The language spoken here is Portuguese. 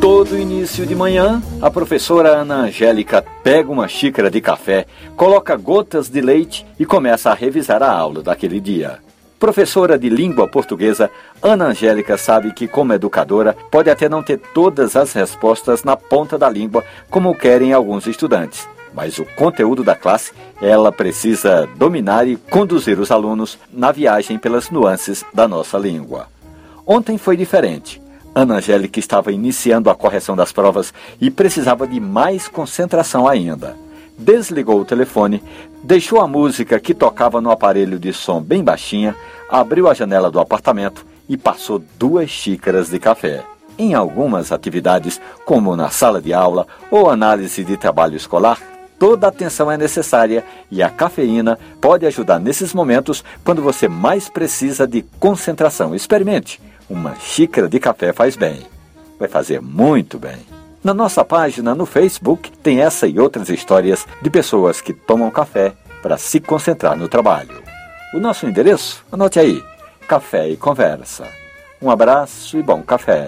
Todo início de manhã, a professora Ana Angélica pega uma xícara de café, coloca gotas de leite e começa a revisar a aula daquele dia. Professora de língua portuguesa, Ana Angélica sabe que, como educadora, pode até não ter todas as respostas na ponta da língua, como querem alguns estudantes. Mas o conteúdo da classe, ela precisa dominar e conduzir os alunos na viagem pelas nuances da nossa língua. Ontem foi diferente. Ana Angélica estava iniciando a correção das provas e precisava de mais concentração ainda desligou o telefone, deixou a música que tocava no aparelho de som bem baixinha, abriu a janela do apartamento e passou duas xícaras de café. Em algumas atividades, como na sala de aula ou análise de trabalho escolar, toda atenção é necessária e a cafeína pode ajudar nesses momentos quando você mais precisa de concentração. Experimente. Uma xícara de café faz bem. Vai fazer muito bem. Na nossa página no Facebook tem essa e outras histórias de pessoas que tomam café para se concentrar no trabalho. O nosso endereço? Anote aí: Café e Conversa. Um abraço e bom café.